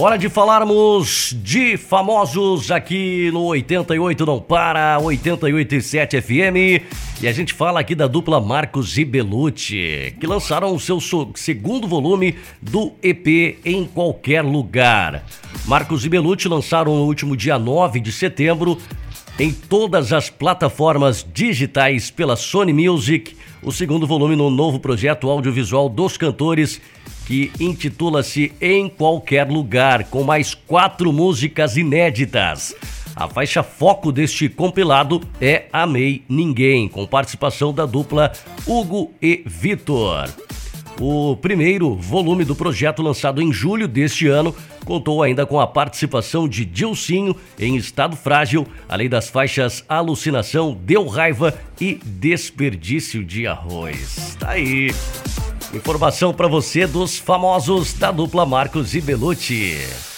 Hora de falarmos de famosos aqui no 88 não para, 88.7 FM. E a gente fala aqui da dupla Marcos e Belucci, que lançaram o seu segundo volume do EP Em Qualquer Lugar. Marcos e Belucci lançaram no último dia 9 de setembro em todas as plataformas digitais pela Sony Music, o segundo volume no novo projeto audiovisual dos cantores que intitula-se Em Qualquer Lugar, com mais quatro músicas inéditas. A faixa foco deste compilado é Amei Ninguém, com participação da dupla Hugo e Vitor. O primeiro volume do projeto, lançado em julho deste ano, contou ainda com a participação de Dilcinho em Estado Frágil, além das faixas Alucinação, Deu Raiva e Desperdício de Arroz. Tá aí. Informação para você dos famosos da dupla Marcos e Belucci.